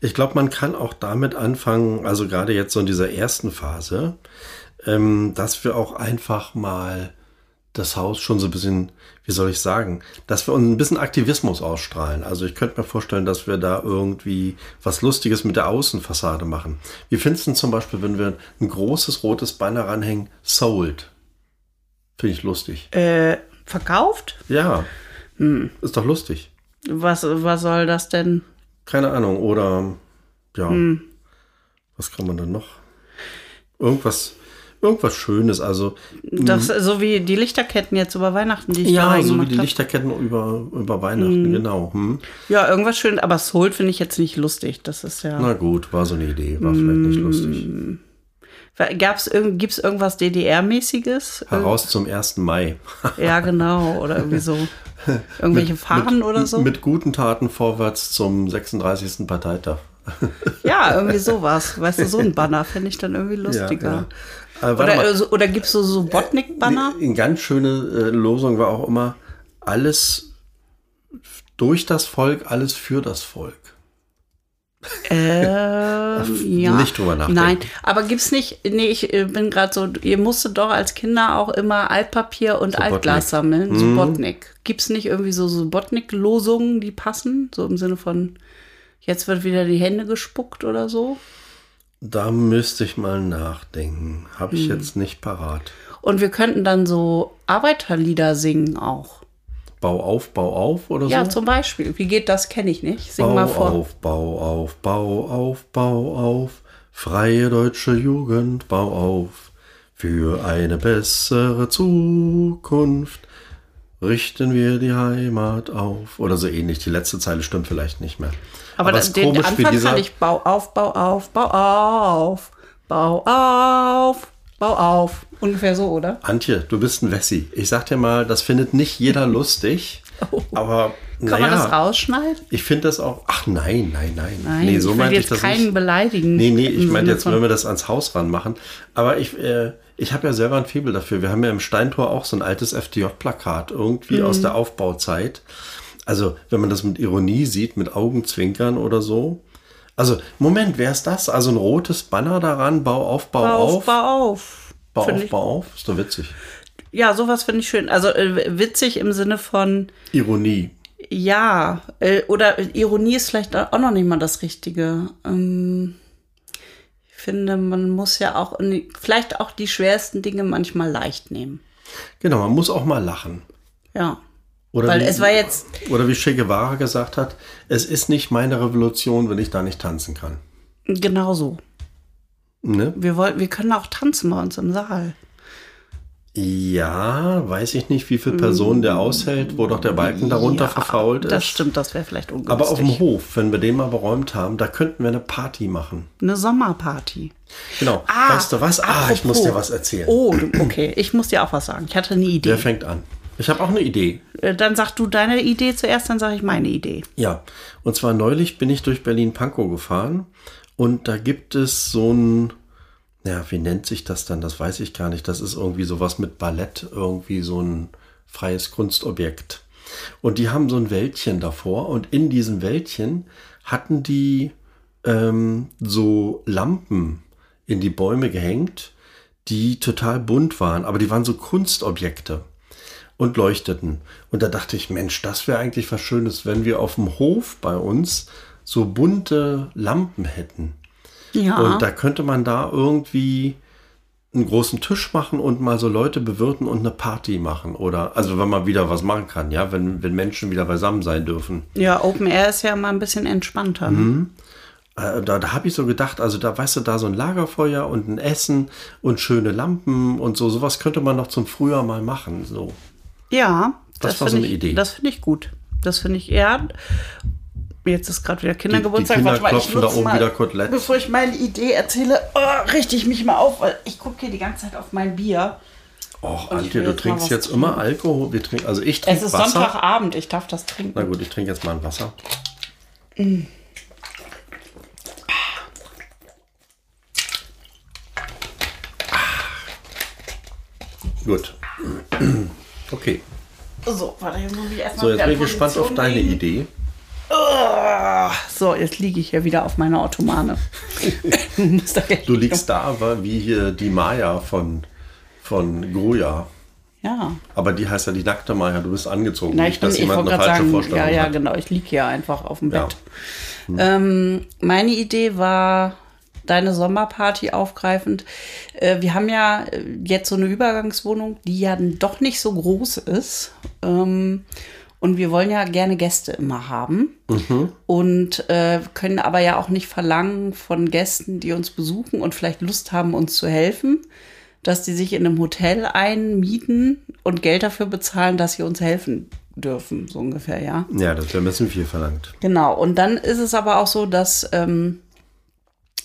Speaker 1: ich glaube, man kann auch damit anfangen, also gerade jetzt so in dieser ersten Phase, ähm, dass wir auch einfach mal das Haus schon so ein bisschen, wie soll ich sagen, dass wir uns ein bisschen Aktivismus ausstrahlen. Also ich könnte mir vorstellen, dass wir da irgendwie was Lustiges mit der Außenfassade machen. Wie findest du zum Beispiel, wenn wir ein großes rotes Banner ranhängen, sold? Finde ich lustig.
Speaker 2: Äh, verkauft?
Speaker 1: Ja, ist doch lustig.
Speaker 2: Was, was soll das denn?
Speaker 1: Keine Ahnung, oder ja, was kann man dann noch? Irgendwas, irgendwas Schönes, also
Speaker 2: Das, so wie die Lichterketten jetzt über Weihnachten, die ich
Speaker 1: ja, so wie die
Speaker 2: hab.
Speaker 1: Lichterketten über, über Weihnachten, genau. Hm.
Speaker 2: Ja, irgendwas schön, aber Soul finde ich jetzt nicht lustig. Das ist ja.
Speaker 1: Na gut, war so eine Idee, war vielleicht nicht lustig.
Speaker 2: Gab's irgend, gibt's irgendwas DDR-mäßiges?
Speaker 1: Heraus zum 1. Mai. (laughs)
Speaker 2: Ja, genau. Oder irgendwie so. (laughs) Irgendwelche Fahnen oder so?
Speaker 1: Mit guten Taten vorwärts zum 36. Parteitag. (laughs)
Speaker 2: ja, irgendwie sowas. Weißt du, so ein Banner fände ich dann irgendwie lustiger.
Speaker 1: Ja, ja. Äh, warte
Speaker 2: Oder,
Speaker 1: mal.
Speaker 2: äh, so- oder gibt's so, so Botnik-Banner?
Speaker 1: Eine ganz schöne äh, Losung war auch immer alles durch das Volk, alles für das Volk.
Speaker 2: Ähm, ja.
Speaker 1: Nicht drüber nachdenken.
Speaker 2: Nein, aber gibt's nicht, nee, ich äh, bin gerade so, ihr musstet doch als Kinder auch immer Altpapier und Altglas sammeln,
Speaker 1: Mhm.
Speaker 2: Subotnik. Gibt's nicht irgendwie so Subotnik-Losungen, die passen? So im Sinne von, jetzt wird wieder die Hände gespuckt oder so?
Speaker 1: Da müsste ich mal nachdenken. Habe ich jetzt nicht parat.
Speaker 2: Und wir könnten dann so Arbeiterlieder singen auch.
Speaker 1: Bau auf, bau auf oder
Speaker 2: Ja,
Speaker 1: so?
Speaker 2: zum Beispiel. Wie geht das? Kenne ich nicht. Sing
Speaker 1: Bau
Speaker 2: mal vor.
Speaker 1: auf, bau auf, bau auf, bau auf. Freie deutsche Jugend, bau auf. Für eine bessere Zukunft richten wir die Heimat auf. Oder so ähnlich. Die letzte Zeile stimmt vielleicht nicht mehr.
Speaker 2: Aber,
Speaker 1: es
Speaker 2: das,
Speaker 1: ist
Speaker 2: den
Speaker 1: komisch,
Speaker 2: Anfang
Speaker 1: dieser-
Speaker 2: fand ich Bau auf, Bau auf, Bau auf, Bau auf, Bau auf. Ungefähr so, oder?
Speaker 1: Antje, du bist ein Wessi. Ich sag dir mal, das findet nicht jeder (laughs) lustig. Aber
Speaker 2: Oh. Kann man das
Speaker 1: naja,
Speaker 2: rausschneiden?
Speaker 1: ich finde das auch. Ach nein, nein, nein.
Speaker 2: Nein,
Speaker 1: nee,
Speaker 2: ich
Speaker 1: so
Speaker 2: will
Speaker 1: meinte ich
Speaker 2: jetzt
Speaker 1: das
Speaker 2: keinen
Speaker 1: nicht.
Speaker 2: beleidigen.
Speaker 1: Nee, nee, ich
Speaker 2: Sinne
Speaker 1: jetzt, wenn wir das ans Haus ranmachen. Aber ich, äh, ich habe ja selber ein Faible dafür. Wir haben ja im Steintor auch so ein altes FDJ-Plakat, irgendwie
Speaker 2: Mhm.
Speaker 1: aus der Aufbauzeit. Also, wenn man das mit Ironie sieht, mit Augenzwinkern oder so. Also, Moment, wer ist das? Also ein rotes Banner daran, Bau auf, Bau,
Speaker 2: Bau auf,
Speaker 1: auf.
Speaker 2: Bau auf.
Speaker 1: Bau auf,
Speaker 2: ich,
Speaker 1: Bau auf. Ist doch witzig.
Speaker 2: ja, sowas finde ich schön. Also äh, witzig im Sinne von,
Speaker 1: Ironie.
Speaker 2: ja, äh, oder Ironie ist vielleicht auch noch nicht mal das Richtige. Ähm, ich finde, man muss ja auch, vielleicht auch die schwersten Dinge manchmal leicht nehmen.
Speaker 1: Genau, man muss auch mal lachen.
Speaker 2: Ja.
Speaker 1: Oder
Speaker 2: Weil
Speaker 1: wie,
Speaker 2: es war jetzt,
Speaker 1: Oder wie Che Guevara gesagt hat, es ist nicht meine Revolution, wenn ich da nicht tanzen kann.
Speaker 2: genauso.
Speaker 1: Ne?
Speaker 2: Wir, wollten, wir können auch tanzen bei uns im Saal.
Speaker 1: Ja, weiß ich nicht, wie viele Personen der aushält, wo doch der Balken darunter
Speaker 2: Ja,
Speaker 1: verfault ist.
Speaker 2: Das stimmt, das wäre vielleicht ungünstig.
Speaker 1: Aber auf dem Hof, wenn wir den mal beräumt haben, da könnten wir eine Party machen.
Speaker 2: Eine Sommerparty.
Speaker 1: Genau.
Speaker 2: Ah,
Speaker 1: weißt du was? Ah, ich muss
Speaker 2: apropos.
Speaker 1: dir was erzählen.
Speaker 2: Oh, okay. Ich muss dir auch was sagen. Ich hatte eine Idee.
Speaker 1: Wer fängt an? Ich habe auch eine Idee.
Speaker 2: Äh, Dann sag du deine Idee zuerst, dann sage ich meine Idee.
Speaker 1: Ja, und zwar neulich bin ich durch Berlin-Pankow gefahren und da gibt es so ein, ja, wie nennt sich das dann? Das weiß ich gar nicht. Das ist irgendwie sowas mit Ballett, irgendwie so ein freies Kunstobjekt. Und die haben so ein Wäldchen davor und in diesem Wäldchen hatten die ähm, so Lampen in die Bäume gehängt, die total bunt waren, aber die waren so Kunstobjekte und leuchteten. Und da dachte ich, Mensch, das wäre eigentlich was Schönes, wenn wir auf dem Hof bei uns so bunte Lampen hätten.
Speaker 2: Ja.
Speaker 1: Und da könnte man da irgendwie einen großen Tisch machen und mal so Leute bewirten und eine Party machen. Oder, also wenn man wieder was machen kann, ja, wenn, wenn Menschen wieder beisammen sein dürfen.
Speaker 2: ja, Open Air ist ja mal ein bisschen entspannter.
Speaker 1: Mhm. Äh, da da habe ich so gedacht, also da, weißt du, da so ein Lagerfeuer und ein Essen und schöne Lampen und so, sowas könnte man noch zum Frühjahr mal machen. So.
Speaker 2: Ja,
Speaker 1: Das war so
Speaker 2: finde
Speaker 1: eine
Speaker 2: ich,
Speaker 1: Idee.
Speaker 2: Das finde ich gut. Das finde ich, ja. Jetzt ist gerade wieder Kindergeburtstag.
Speaker 1: Die- die Kinder
Speaker 2: mal,
Speaker 1: klopfen da oben
Speaker 2: mal,
Speaker 1: wieder Kotelett.
Speaker 2: Bevor ich meine Idee erzähle, oh, richte ich mich mal auf, weil ich gucke hier die ganze Zeit auf mein Bier.
Speaker 1: Och, Antje, du
Speaker 2: jetzt
Speaker 1: trinkst jetzt
Speaker 2: trinken.
Speaker 1: immer Alkohol. Wir trinken, also ich
Speaker 2: Es
Speaker 1: trinke
Speaker 2: ist
Speaker 1: Wasser.
Speaker 2: Sonntagabend, ich darf das trinken.
Speaker 1: Na gut, ich trinke jetzt mal ein Wasser. Gut. Okay.
Speaker 2: So, warte, jetzt muss ich erstmal
Speaker 1: So, jetzt bin
Speaker 2: in
Speaker 1: ich gespannt auf deine
Speaker 2: legen.
Speaker 1: Idee.
Speaker 2: Ah, So, jetzt liege ich hier wieder auf meiner Ottomane. (laughs)
Speaker 1: Du liegst da, wie hier die Maya von, von Gruja.
Speaker 2: Ja.
Speaker 1: Aber die heißt ja die nackte Maya. Du bist angezogen.
Speaker 2: Na, ich,
Speaker 1: nicht,
Speaker 2: bin,
Speaker 1: dass
Speaker 2: ich
Speaker 1: jemand eine falsche
Speaker 2: sagen,
Speaker 1: Vorstellung
Speaker 2: ja, ja,
Speaker 1: hat.
Speaker 2: genau. Ich liege hier einfach auf dem
Speaker 1: Ja.
Speaker 2: Bett. Ähm, meine Idee war, deine Sommerparty aufgreifend. Äh, wir haben ja äh, jetzt so eine Übergangswohnung, die ja doch nicht so groß ist. Ähm, und wir wollen ja gerne Gäste immer haben. Und äh, können aber ja auch nicht verlangen von Gästen, die uns besuchen und vielleicht Lust haben, uns zu helfen, dass die sich in einem Hotel einmieten und Geld dafür bezahlen, dass sie uns helfen dürfen, so ungefähr, ja.
Speaker 1: Ja, das wäre ein bisschen viel verlangt.
Speaker 2: Genau, und dann ist es aber auch so, dass, ähm,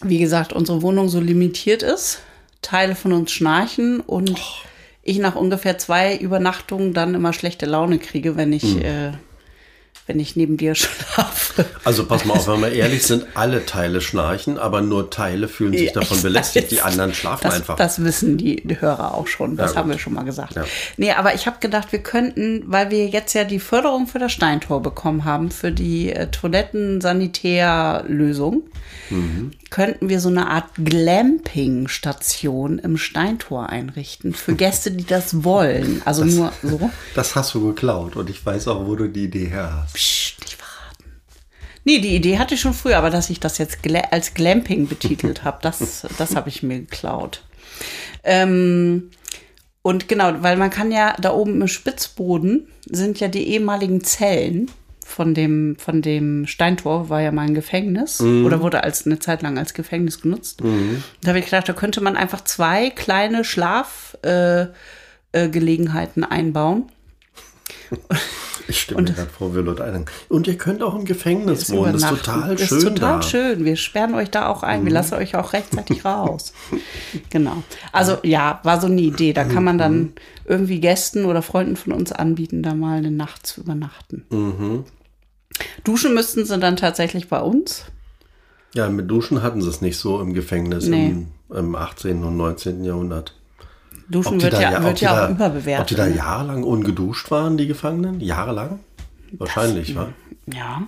Speaker 2: wie gesagt, unsere Wohnung so limitiert ist. Teile von uns schnarchen und ich nach ungefähr zwei Übernachtungen dann immer schlechte Laune kriege, wenn ich, äh, wenn ich neben dir (laughs) schlafe.
Speaker 1: Also pass mal auf, wenn wir ehrlich sind, alle Teile schnarchen, aber nur Teile fühlen sich
Speaker 2: Ja,
Speaker 1: davon belästigt.
Speaker 2: weiß.
Speaker 1: Die anderen schlafen
Speaker 2: Das,
Speaker 1: einfach.
Speaker 2: das wissen die Hörer auch schon. Das
Speaker 1: Ja,
Speaker 2: haben wir schon mal gesagt.
Speaker 1: Ja.
Speaker 2: Nee, aber ich habe gedacht, wir könnten, weil wir jetzt ja die Förderung für das Steintor bekommen haben, für die äh, Toilettensanitärlösung,
Speaker 1: Mhm.
Speaker 2: könnten wir so eine Art Glamping-Station im Steintor einrichten für Gäste, die das wollen. Also nur so. (laughs)
Speaker 1: Das hast du geklaut und ich weiß auch, wo du die Idee her hast.
Speaker 2: Nee, die Idee hatte ich schon früher, aber dass ich das jetzt gla als Glamping betitelt (laughs) habe, das, das habe ich mir geklaut. Ähm, und genau, weil man kann ja da oben im Spitzboden sind ja die ehemaligen Zellen von dem, von dem Steintor, war ja mal ein Gefängnis oder wurde als eine Zeit lang als Gefängnis genutzt. Da habe ich gedacht, da könnte man einfach zwei kleine Schlafgelegenheiten äh, Gelegenheiten einbauen. (laughs)
Speaker 1: Ich stelle mir gerade wir Leute ein. Und ihr könnt auch im Gefängnis wohnen. Das ist total
Speaker 2: Das
Speaker 1: schön
Speaker 2: ist total
Speaker 1: da. Mhm.
Speaker 2: schön. Wir sperren euch da auch ein. Wir lassen euch auch rechtzeitig raus. (laughs) Genau. Also ja, war so eine Idee. Da kann man dann
Speaker 1: Mhm.
Speaker 2: irgendwie Gästen oder Freunden von uns anbieten, da mal eine Nacht zu übernachten.
Speaker 1: Mhm.
Speaker 2: Duschen müssten sie dann tatsächlich bei uns.
Speaker 1: Ja, mit Duschen hatten sie es nicht so im Gefängnis
Speaker 2: Nee.
Speaker 1: im, im 18. und 19. Jahrhundert.
Speaker 2: Duschen wird
Speaker 1: da
Speaker 2: ja, wird ja
Speaker 1: da-
Speaker 2: auch überbewertet.
Speaker 1: Ob die da
Speaker 2: ne?
Speaker 1: jahrelang ungeduscht waren, die Gefangenen? Jahrelang? Wahrscheinlich, wa?
Speaker 2: Ja.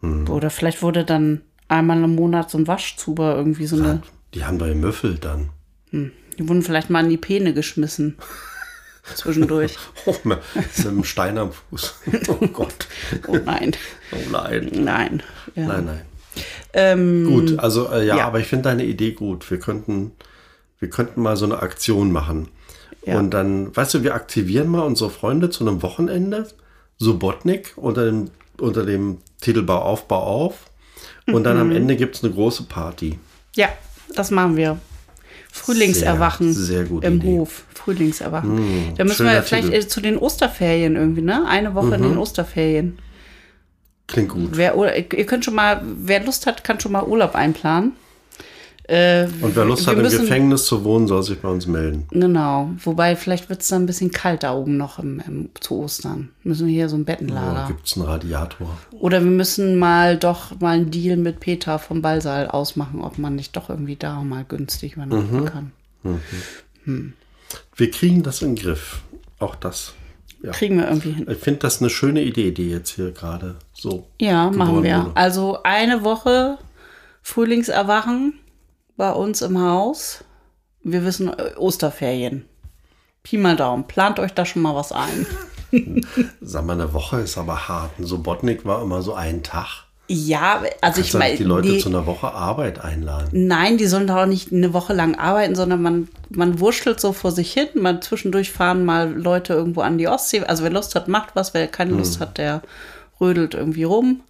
Speaker 1: Hm.
Speaker 2: Oder vielleicht wurde dann einmal im Monat so ein Waschzuber irgendwie so eine.
Speaker 1: Die haben da gemüffelt dann.
Speaker 2: Die wurden vielleicht mal in die Pene geschmissen. (laughs) Zwischendurch.
Speaker 1: Oh, mit mit einem Stein am Fuß. (laughs) Oh Gott.
Speaker 2: Oh nein.
Speaker 1: Oh nein.
Speaker 2: Nein. Ja.
Speaker 1: Nein, nein.
Speaker 2: Ähm,
Speaker 1: Gut, also äh, ja,
Speaker 2: ja.
Speaker 1: aber ich finde deine Idee gut. Wir könnten, wir könnten mal so eine Aktion machen.
Speaker 2: Ja.
Speaker 1: Und dann, weißt du, wir aktivieren mal unsere Freunde zu einem Wochenende. Subotnik unter dem, unter dem Titel Bau auf, Bau auf. Und dann
Speaker 2: Mhm.
Speaker 1: am Ende gibt es eine große Party.
Speaker 2: Ja, das machen wir. Frühlingserwachen
Speaker 1: Sehr- sehr
Speaker 2: im
Speaker 1: Idee.
Speaker 2: Hof. Frühlingserwachen. da müssen wir vielleicht
Speaker 1: Titel. Mhm.
Speaker 2: äh, zu den Osterferien irgendwie, ne? Eine Woche in den Osterferien.
Speaker 1: Klingt gut.
Speaker 2: Wer, ihr könnt schon mal, wer Lust hat, kann schon mal Urlaub einplanen. Äh,
Speaker 1: Und wer Lust hat, im
Speaker 2: müssen-
Speaker 1: Gefängnis zu wohnen, soll sich bei uns melden.
Speaker 2: Genau. Wobei, vielleicht wird es dann ein bisschen kalt da oben noch im, im, zu Ostern. Müssen wir hier so ein Bettenlager.
Speaker 1: gibt es einen Radiator.
Speaker 2: Oder wir müssen mal doch mal einen Deal mit Peter vom Ballsaal ausmachen, ob man nicht doch irgendwie da mal günstig übernachten
Speaker 1: Mhm.
Speaker 2: kann.
Speaker 1: Wir kriegen das in den Griff. Auch das. Ja.
Speaker 2: Kriegen wir irgendwie hin.
Speaker 1: Ich finde das eine schöne Idee, die jetzt hier gerade so.
Speaker 2: Ja, machen wir.
Speaker 1: wurde.
Speaker 2: Also eine Woche Frühlingserwachen bei uns im Haus. Wir wissen äh, Osterferien. Pi mal Daumen. Plant euch da schon mal was ein. (laughs)
Speaker 1: Sag mal, eine Woche ist aber hart. Ein Subotnik war immer so ein Tag.
Speaker 2: Ja, also ich
Speaker 1: Kannst nicht
Speaker 2: meine,
Speaker 1: die Leute
Speaker 2: die-
Speaker 1: zu einer Woche Arbeit einladen.
Speaker 2: Nein, die sollen da auch nicht eine Woche lang arbeiten, sondern man, man wurschtelt so vor sich hin. Man zwischendurch fahren mal Leute irgendwo an die Ostsee. Also wer Lust hat, macht was. Wer keine
Speaker 1: Hm.
Speaker 2: Lust hat, der rödelt irgendwie rum.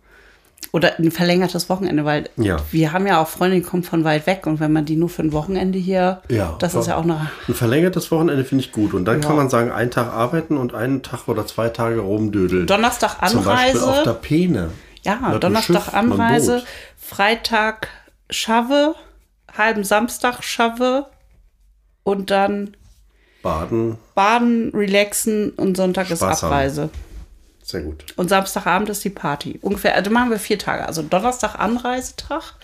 Speaker 2: Oder ein verlängertes Wochenende, weil
Speaker 1: Ja.
Speaker 2: wir haben ja auch Freunde, die kommen von weit weg. Und wenn man die nur für ein Wochenende hier,
Speaker 1: Ja,
Speaker 2: das ist ja auch eine.
Speaker 1: Ein verlängertes Wochenende finde ich gut. Und dann
Speaker 2: Ja.
Speaker 1: kann man sagen, einen Tag arbeiten und einen Tag oder zwei Tage rumdödeln.
Speaker 2: Donnerstag
Speaker 1: Zum Beispiel auf der
Speaker 2: Anreise.
Speaker 1: Peene.
Speaker 2: Ja, Donnerstag
Speaker 1: Schiff,
Speaker 2: Anreise. Freitag Schave. Halben Samstag Schave. Und dann
Speaker 1: Baden.
Speaker 2: Baden, relaxen und Sonntag ist
Speaker 1: Spaß haben. Sehr gut.
Speaker 2: Und Samstagabend ist die Party. Ungefähr, also machen wir vier Tage. Also Donnerstag Anreisetag,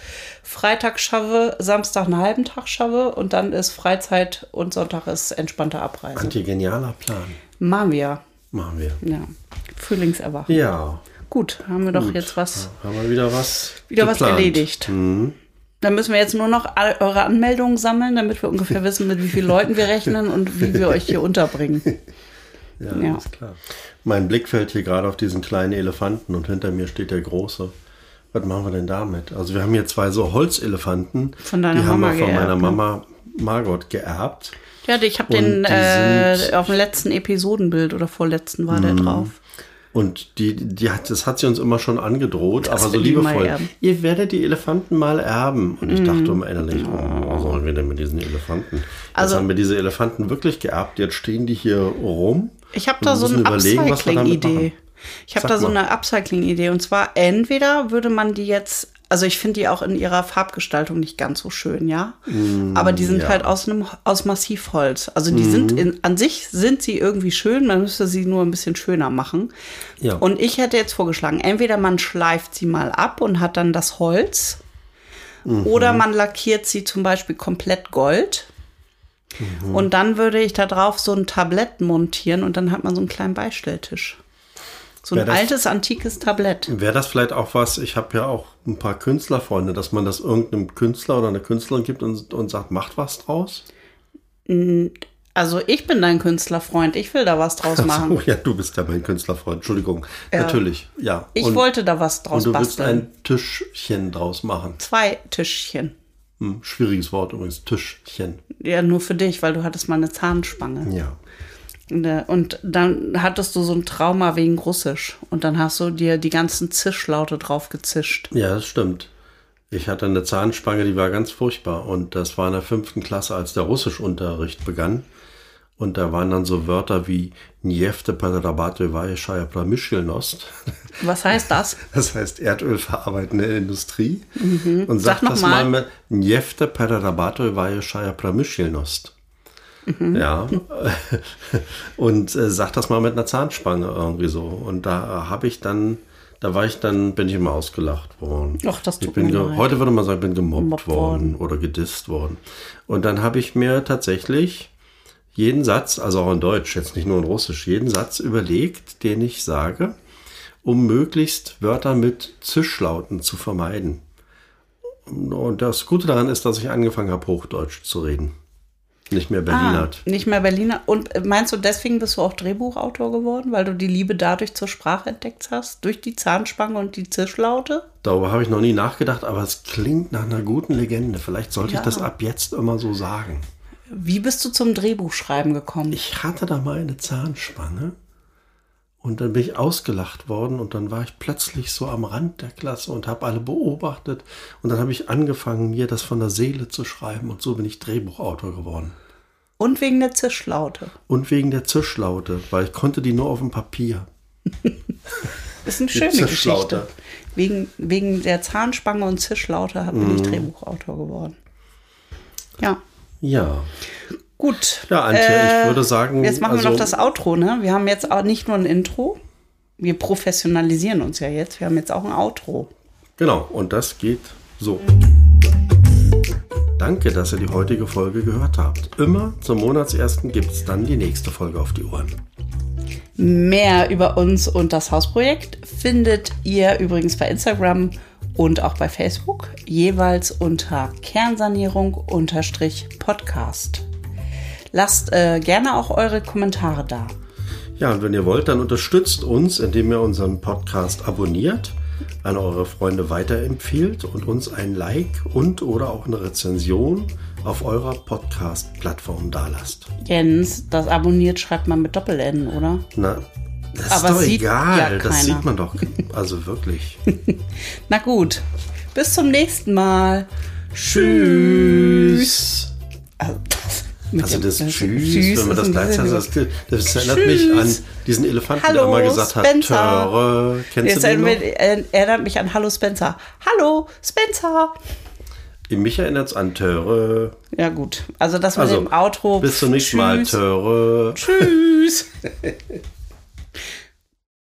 Speaker 2: Freitag Schave, Samstag einen halben Tag Schave und dann ist Freizeit und Sonntag ist entspannte Abreise.
Speaker 1: Anti genialer Plan.
Speaker 2: Machen wir.
Speaker 1: Machen wir.
Speaker 2: Ja. Frühlingserwachen.
Speaker 1: Ja.
Speaker 2: Gut, haben wir doch
Speaker 1: gut.
Speaker 2: jetzt was,
Speaker 1: Haben wir wieder was
Speaker 2: wieder was
Speaker 1: geplant.
Speaker 2: erledigt. Dann müssen wir jetzt nur noch eure Anmeldungen sammeln, damit wir ungefähr wissen, mit wie vielen Leuten wir rechnen und wie wir euch hier unterbringen. (laughs)
Speaker 1: Ja,
Speaker 2: Ja.
Speaker 1: ist klar. Mein Blick fällt hier gerade auf diesen kleinen Elefanten und hinter mir steht der große. Was machen wir denn damit? Also wir haben hier zwei so Holzelefanten.
Speaker 2: Von deiner
Speaker 1: die haben
Speaker 2: Mama
Speaker 1: wir von
Speaker 2: geerbt,
Speaker 1: meiner
Speaker 2: ne?
Speaker 1: Mama Margot geerbt.
Speaker 2: Ja, ich habe
Speaker 1: Und
Speaker 2: den äh, auf dem letzten Episodenbild oder vorletzten war der drauf.
Speaker 1: Und die, die hat, das hat sie uns immer schon angedroht, aber so liebevoll.
Speaker 2: Mhm.
Speaker 1: Ihr werdet die Elefanten mal erben. Und ich dachte immer innerlich, oh, was sollen wir denn mit diesen Elefanten? Jetzt
Speaker 2: Also-
Speaker 1: haben wir diese Elefanten wirklich geerbt. Jetzt stehen die hier rum.
Speaker 2: Ich habe da so eine Upcycling-Idee. Ich habe da so
Speaker 1: mal.
Speaker 2: eine Upcycling-Idee. Und zwar entweder würde man die jetzt also ich finde die auch in ihrer Farbgestaltung nicht ganz so schön, ja. Aber die sind
Speaker 1: Mm, ja. Mhm.
Speaker 2: halt aus einem aus Massivholz. Also die sind in, an sich sind sie irgendwie schön, man müsste sie nur ein bisschen schöner machen.
Speaker 1: Ja.
Speaker 2: Und ich hätte jetzt vorgeschlagen, entweder man schleift sie mal ab und hat dann das Holz,
Speaker 1: Mhm.
Speaker 2: oder man lackiert sie zum Beispiel komplett gold.
Speaker 1: Mhm.
Speaker 2: Und dann würde ich da drauf so ein Tablett montieren und dann hat man so einen kleinen Beistelltisch. So ein
Speaker 1: das-
Speaker 2: altes, antikes Tablett.
Speaker 1: Wäre das vielleicht auch was, ich habe ja auch ein paar Künstlerfreunde, dass man das irgendeinem Künstler oder einer Künstlerin gibt und, und sagt, macht was draus?
Speaker 2: Also ich bin dein Künstlerfreund, ich will da was draus machen.
Speaker 1: Oh ja, du bist ja mein Künstlerfreund, Entschuldigung. Natürlich, ja.
Speaker 2: Ich
Speaker 1: und,
Speaker 2: wollte da was draus
Speaker 1: Und du willst
Speaker 2: basteln.
Speaker 1: ein Tischchen draus machen.
Speaker 2: Zwei Tischchen.
Speaker 1: Hm, schwieriges Wort übrigens, Tischchen.
Speaker 2: Ja, nur für dich, weil du hattest mal eine Zahnspange.
Speaker 1: Ja.
Speaker 2: Und, äh, Und dann hattest du so ein Trauma wegen Russisch. Und dann hast du dir die ganzen Zischlaute drauf gezischt.
Speaker 1: Ja, das stimmt. Ich hatte eine Zahnspange, die war ganz furchtbar. Und das war in der fünften Klasse, als der Russischunterricht begann. Und da waren dann so Wörter wie Njefte Padarabate Shaya Plamishilnost.
Speaker 2: Was heißt das? (laughs)
Speaker 1: Das heißt erdölverarbeitende Industrie. Und
Speaker 2: Mhm. Sag
Speaker 1: sag,
Speaker 2: noch
Speaker 1: das
Speaker 2: mal.
Speaker 1: mit Njefte Padarabate Shaya Plamishilnost.
Speaker 2: Mhm.
Speaker 1: Ja. (laughs) Und äh, sag das mal mit einer Zahnspange irgendwie so. Und da habe ich dann, da war ich dann, bin ich immer ausgelacht worden.
Speaker 2: Ach, das tut
Speaker 1: ich bin
Speaker 2: mir leid.
Speaker 1: Heute würde man sagen, ich bin gemobbt
Speaker 2: Gemobbt
Speaker 1: worden oder gedisst worden. Und dann habe ich mir tatsächlich jeden Satz, also auch in Deutsch, jetzt nicht nur in Russisch, jeden Satz überlegt, den ich sage, um möglichst Wörter mit Zischlauten zu vermeiden. Und das Gute daran ist, dass ich angefangen habe, Hochdeutsch zu reden. Nicht mehr Berlinert.
Speaker 2: Ah, nicht mehr Berliner. Und äh, meinst du, deswegen bist du auch Drehbuchautor geworden, weil du die Liebe dadurch zur Sprache entdeckt hast? Durch die Zahnspange und die Zischlaute?
Speaker 1: Darüber habe ich noch nie nachgedacht, aber es klingt nach einer guten Legende. Vielleicht sollte
Speaker 2: Ja.
Speaker 1: ich das ab jetzt immer so sagen.
Speaker 2: Wie bist du zum Drehbuchschreiben gekommen?
Speaker 1: Ich hatte da mal eine Zahnspange und dann bin ich ausgelacht worden und dann war ich plötzlich so am Rand der Klasse und habe alle beobachtet und dann habe ich angefangen, mir das von der Seele zu schreiben und so bin ich Drehbuchautor geworden.
Speaker 2: Und wegen der Zischlaute.
Speaker 1: Und wegen der Zischlaute, weil ich konnte die nur auf dem Papier. (laughs)
Speaker 2: Ist eine schöne Geschichte. Wegen, wegen der Zahnspange und Zischlaute bin
Speaker 1: Mhm.
Speaker 2: ich Drehbuchautor geworden. Ja,
Speaker 1: Ja.
Speaker 2: gut.
Speaker 1: Ja, Antje, ich würde sagen,
Speaker 2: Jetzt machen wir
Speaker 1: also-
Speaker 2: noch das Outro, ne? Wir haben jetzt auch nicht nur ein Intro. Wir professionalisieren uns ja jetzt. Wir haben jetzt auch ein Outro.
Speaker 1: Genau, und das geht so. Danke, dass ihr die heutige Folge gehört habt. Immer zum Monatsersten gibt es dann die nächste Folge auf die Ohren.
Speaker 2: Mehr über uns und das Hausprojekt findet ihr übrigens bei Instagram und auch bei Facebook, jeweils unter Kernsanierung-Podcast. Lasst äh, gerne auch eure Kommentare da.
Speaker 1: Ja, und wenn ihr wollt, dann unterstützt uns, indem ihr unseren Podcast abonniert, an eure Freunde weiterempfiehlt und uns ein Like und oder auch eine Rezension auf eurer Podcast-Plattform dalasst.
Speaker 2: Jens, das abonniert schreibt man mit Doppel-N, oder?
Speaker 1: Na, das
Speaker 2: Aber
Speaker 1: ist doch
Speaker 2: sieht
Speaker 1: egal,
Speaker 2: ja
Speaker 1: das sieht man doch. Also wirklich. (laughs)
Speaker 2: Na gut, bis zum nächsten Mal.
Speaker 1: Tschüss.
Speaker 2: Also (laughs)
Speaker 1: Also das Tschüss, wenn man das gleichzeitig
Speaker 2: bisschen-
Speaker 1: das, das erinnert
Speaker 2: Tschüss.
Speaker 1: mich an diesen Elefanten,
Speaker 2: Hallo,
Speaker 1: der immer gesagt hat,
Speaker 2: Spencer.
Speaker 1: Töre. Kennst du den noch?
Speaker 2: erinnert, äh, erinnert mich an Hallo Spencer. Hallo Spencer.
Speaker 1: Mich erinnert es an Töre.
Speaker 2: Ja gut, also das mit
Speaker 1: Also,
Speaker 2: dem Outro.
Speaker 1: bis zum nächsten Mal,
Speaker 2: Tschüss.
Speaker 1: Töre.
Speaker 2: Tschüss. (laughs)